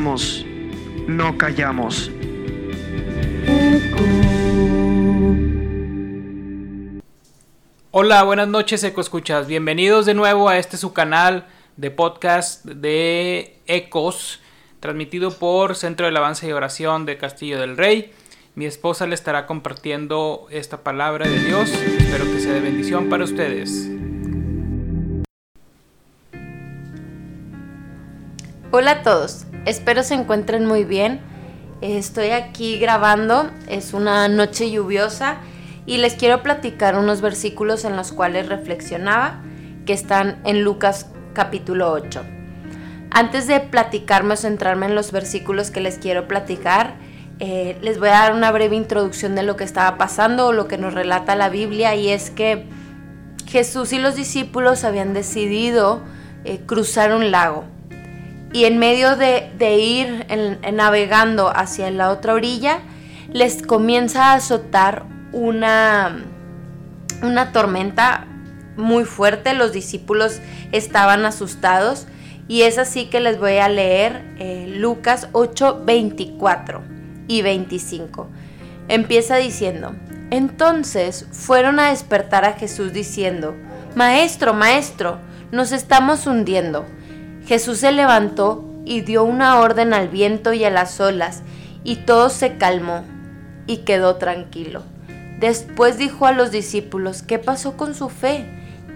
no callamos. Hola, buenas noches, Eco Escuchas. Bienvenidos de nuevo a este su canal de podcast de Ecos, transmitido por Centro de Alabanza y Oración de Castillo del Rey. Mi esposa le estará compartiendo esta palabra de Dios. Espero que sea de bendición para ustedes. Hola a todos, espero se encuentren muy bien. Estoy aquí grabando, es una noche lluviosa y les quiero platicar unos versículos en los cuales reflexionaba que están en Lucas capítulo 8. Antes de platicarme o centrarme en los versículos que les quiero platicar, eh, les voy a dar una breve introducción de lo que estaba pasando o lo que nos relata la Biblia y es que Jesús y los discípulos habían decidido eh, cruzar un lago y en medio de, ir navegando hacia la otra orilla les comienza a azotar una, una tormenta muy fuerte, los discípulos estaban asustados y es así que les voy a leer eh, Lucas 8, 24 y 25. Empieza diciendo, entonces fueron a despertar a Jesús diciendo, Maestro, Maestro, nos estamos hundiendo. Jesús se levantó y dio una orden al viento y a las olas, y todo se calmó y quedó tranquilo. Después dijo a los discípulos, ¿qué pasó con su fe?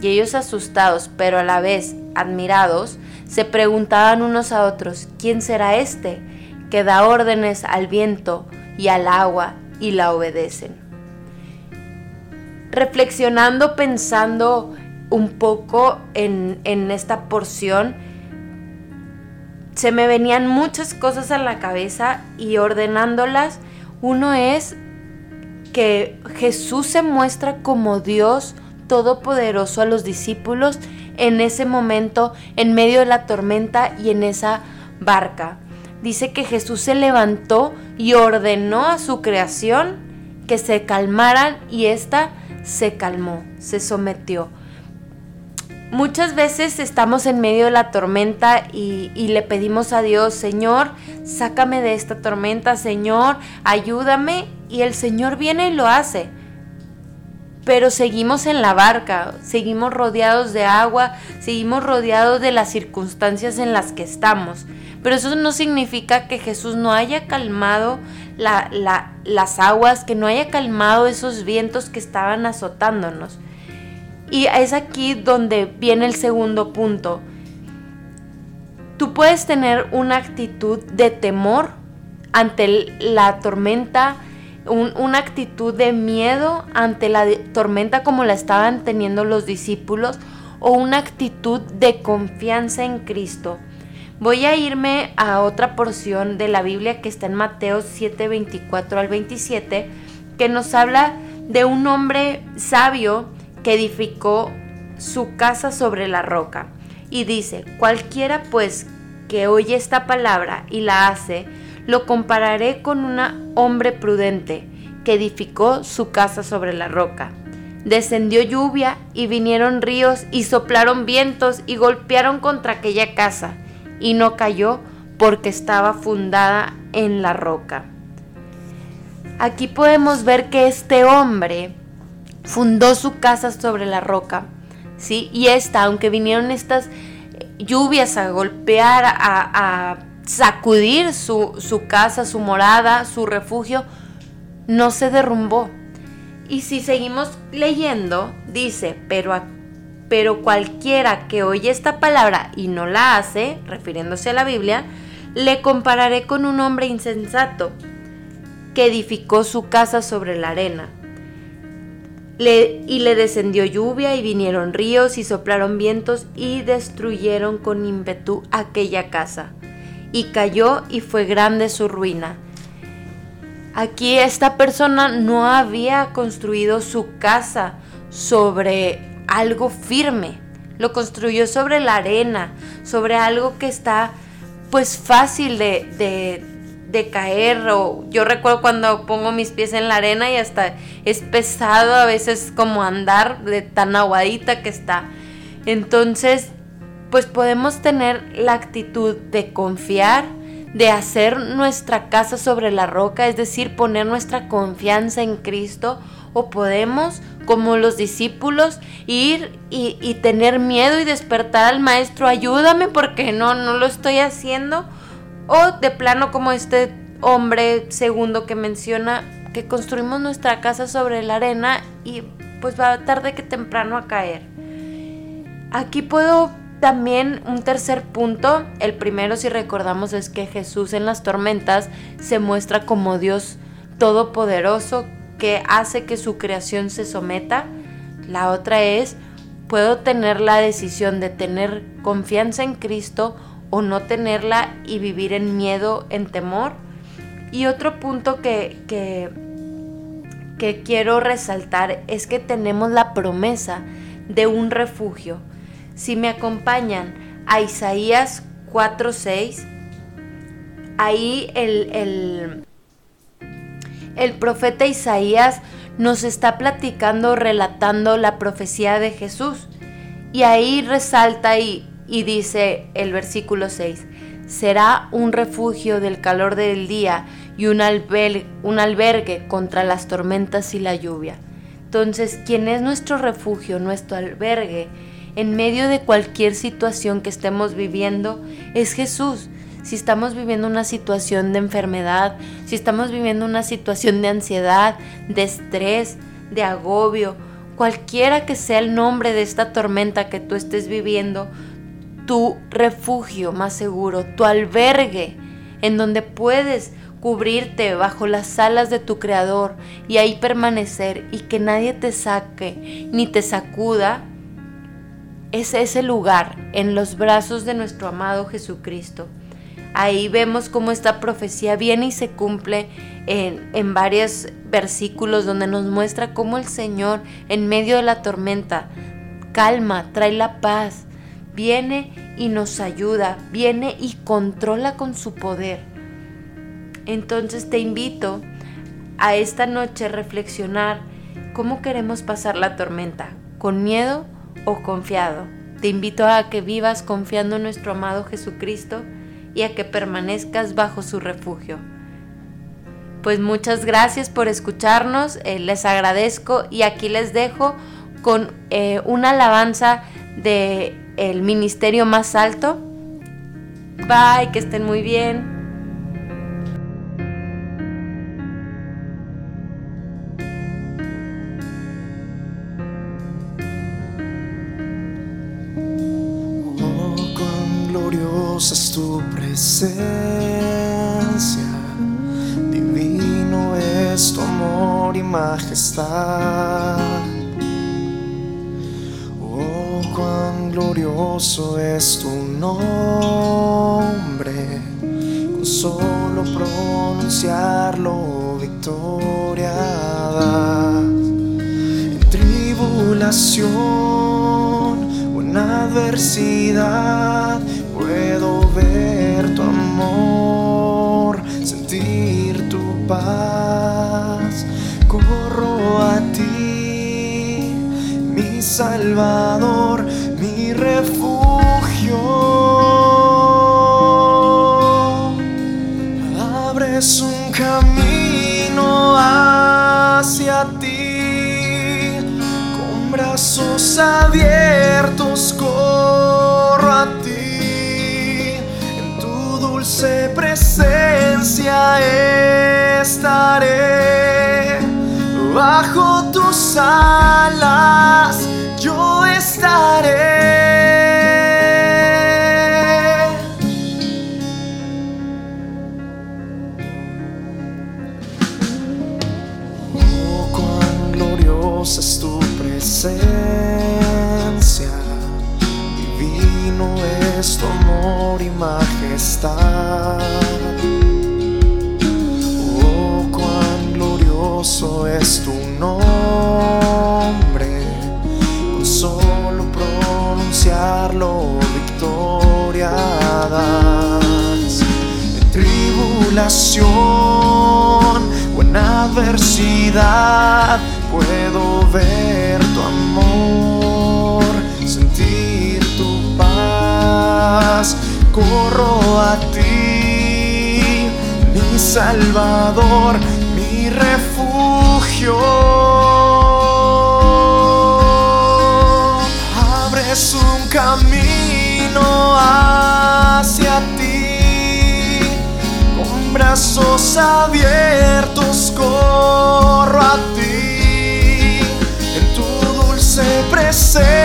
Y ellos asustados, pero a la vez admirados, se preguntaban unos a otros, ¿quién será este? que da órdenes al viento y al agua y la obedecen. Reflexionando, pensando un poco en, en esta porción, se me venían muchas cosas a la cabeza y ordenándolas, uno es que Jesús se muestra como Dios todopoderoso a los discípulos en ese momento, en medio de la tormenta y en esa barca dice que Jesús se levantó y ordenó a su creación que se calmaran y ésta se calmó, se sometió. Muchas veces estamos en medio de la tormenta y, le pedimos a Dios, Señor, sácame de esta tormenta, Señor, ayúdame. Y el Señor viene y lo hace pero seguimos en la barca, seguimos rodeados de agua, seguimos rodeados de las circunstancias en las que estamos. Pero eso no significa que Jesús no haya calmado las aguas, que no haya calmado esos vientos que estaban azotándonos. Y es aquí donde viene el segundo punto. Tú puedes tener una actitud de temor ante la tormenta, una actitud de miedo ante la tormenta como la estaban teniendo los discípulos o una actitud de confianza en Cristo. Voy a irme a otra porción de la Biblia que está en Mateo 7, 24 al 27, que nos habla de un hombre sabio que edificó su casa sobre la roca. Y dice, cualquiera pues que oye esta palabra y la hace, lo compararé con un hombre prudente que edificó su casa sobre la roca. Descendió lluvia y vinieron ríos y soplaron vientos y golpearon contra aquella casa y no cayó porque estaba fundada en la roca. Aquí podemos ver que este hombre fundó su casa sobre la roca, ¿sí? Y esta, aunque vinieron estas lluvias a golpear, a, a sacudir su, su casa, su morada, su refugio, no se derrumbó. Y si seguimos leyendo, dice, pero, pero cualquiera que oye esta palabra y no la hace, refiriéndose a la Biblia, le compararé con un hombre insensato que edificó su casa sobre la arena. Y le descendió lluvia y vinieron ríos y soplaron vientos y destruyeron con ímpetu aquella casa y cayó y fue grande su ruina. Aquí esta persona no había construido su casa sobre algo firme, lo construyó sobre la arena, sobre algo que está pues fácil de, de, caer. O yo recuerdo cuando pongo mis pies en la arena y hasta es pesado a veces como andar de tan aguadita que está. Entonces pues podemos tener la actitud de confiar, de hacer nuestra casa sobre la roca, es decir, poner nuestra confianza en Cristo, o podemos, como los discípulos, ir y, tener miedo y despertar al maestro, ayúdame porque no, no lo estoy haciendo, o de plano como este hombre segundo que menciona, que construimos nuestra casa sobre la arena y pues va tarde que temprano a caer. Aquí puedo también un tercer punto, el primero si recordamos es que Jesús en las tormentas se muestra como Dios todopoderoso que hace que su creación se someta. La otra es, puedo tener la decisión de tener confianza en Cristo o no tenerla y vivir en miedo, en temor. Y otro punto que, que, que quiero resaltar es que tenemos la promesa de un refugio si me acompañan a Isaías 4:6, ahí el, el, profeta Isaías nos está platicando, relatando la profecía de Jesús. Y ahí resalta y, y dice el versículo 6, será un refugio del calor del día y un, un albergue contra las tormentas y la lluvia. Entonces, ¿quién es nuestro refugio, nuestro albergue? en medio de cualquier situación que estemos viviendo es Jesús. Si estamos viviendo una situación de enfermedad, si estamos viviendo una situación de ansiedad, de estrés, de agobio, cualquiera que sea el nombre de esta tormenta que tú estés viviendo, tu refugio más seguro, tu albergue, en donde puedes cubrirte bajo las alas de tu Creador y ahí permanecer y que nadie te saque ni te sacuda, es ese lugar en los brazos de nuestro amado Jesucristo. Ahí vemos cómo esta profecía viene y se cumple en, en varios versículos donde nos muestra cómo el Señor en medio de la tormenta calma, trae la paz, viene y nos ayuda, viene y controla con su poder. Entonces te invito a esta noche reflexionar cómo queremos pasar la tormenta, con miedo o confiado. Te invito a que vivas confiando en nuestro amado Jesucristo y a que permanezcas bajo su refugio. Pues muchas gracias por escucharnos, eh, les agradezco y aquí les dejo con eh, una alabanza de el ministerio más alto. Bye, que estén muy bien. es tu presencia, divino es tu amor y majestad. Glorioso es tu nombre, con solo pronunciarlo victoria En tribulación o en adversidad Puedo ver tu amor, sentir tu paz. Corro a ti, mi Salvador, refugio. Abres un camino hacia ti, con brazos abiertos corro a ti presencia estaré. Bajo tus alas yo estaré. Es tu amor y majestad. Oh, cuán glorioso es tu nombre. Con solo pronunciarlo, victoria. En tribulación o en adversidad puedo ver tu amor, corro a ti, Salvador, mi refugio. Abres un camino hacia ti, con brazos abiertos corro a ti, en tu dulce presencia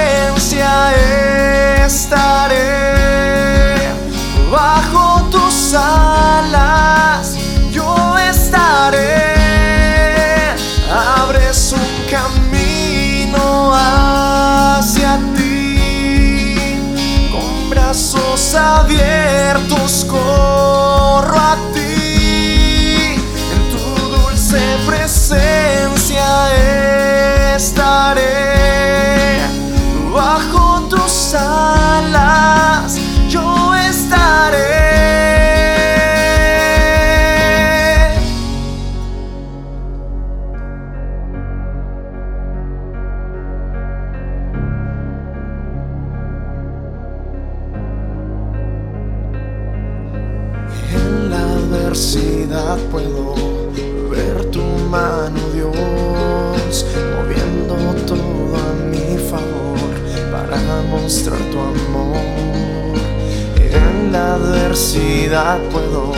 adversidad puedo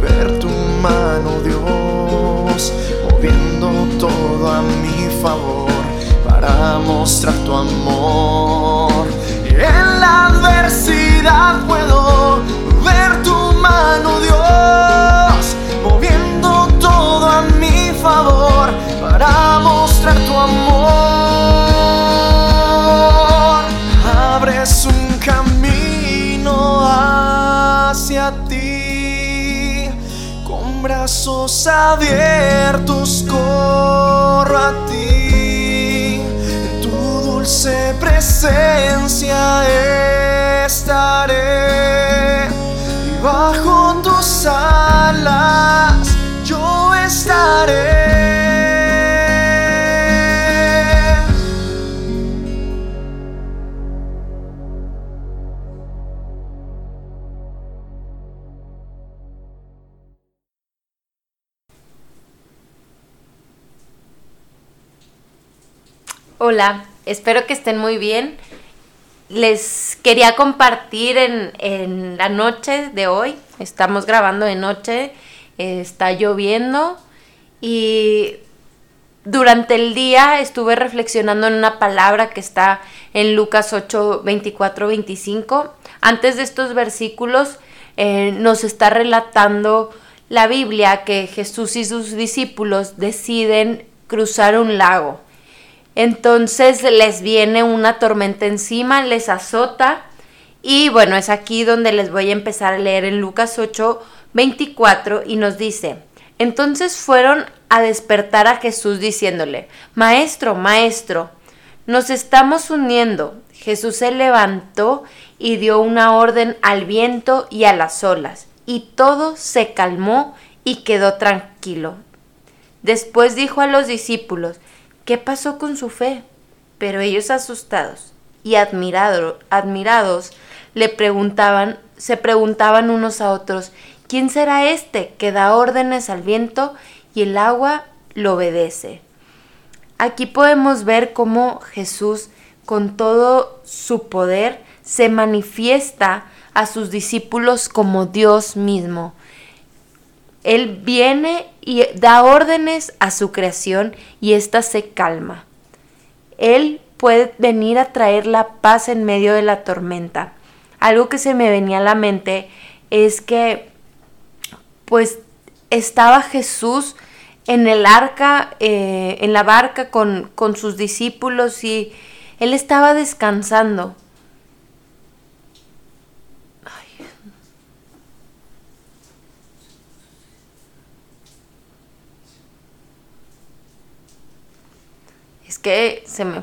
ver tu mano, Dios, moviendo todo a mi favor para mostrar tu amor. En la adversidad puedo ver tu mano, Dios, moviendo todo a mi favor abiertos corro a ti, tu dulce presencia Hola, espero que estén muy bien. Les quería compartir en, la noche de hoy, estamos grabando de noche, está lloviendo y durante el día estuve reflexionando en una palabra que está en Lucas 8, 24, 25. Antes de estos versículos eh, nos está relatando la Biblia que Jesús y sus discípulos deciden cruzar un lago. Entonces les viene una tormenta encima, les azota y bueno, es aquí donde les voy a empezar a leer en Lucas 8, 24 y nos dice, entonces fueron a despertar a Jesús diciéndole, Maestro, Maestro, nos estamos hundiendo. Jesús se levantó y dio una orden al viento y a las olas, y todo se calmó y quedó tranquilo. Después dijo a los discípulos, ¿qué pasó con su fe? Pero ellos asustados y admirado- admirados le preguntaban, se preguntaban unos a otros, ¿quién será este que da órdenes al viento y el agua lo obedece? Aquí podemos ver cómo Jesús, con todo su poder, se manifiesta a sus discípulos como Dios mismo. Él viene y da órdenes a su creación y ésta se calma. Él puede venir a traer la paz en medio de la tormenta. Algo que se me venía a la mente es que pues estaba Jesús en el arca, eh, en la barca con, con sus discípulos y él estaba descansando. Que se me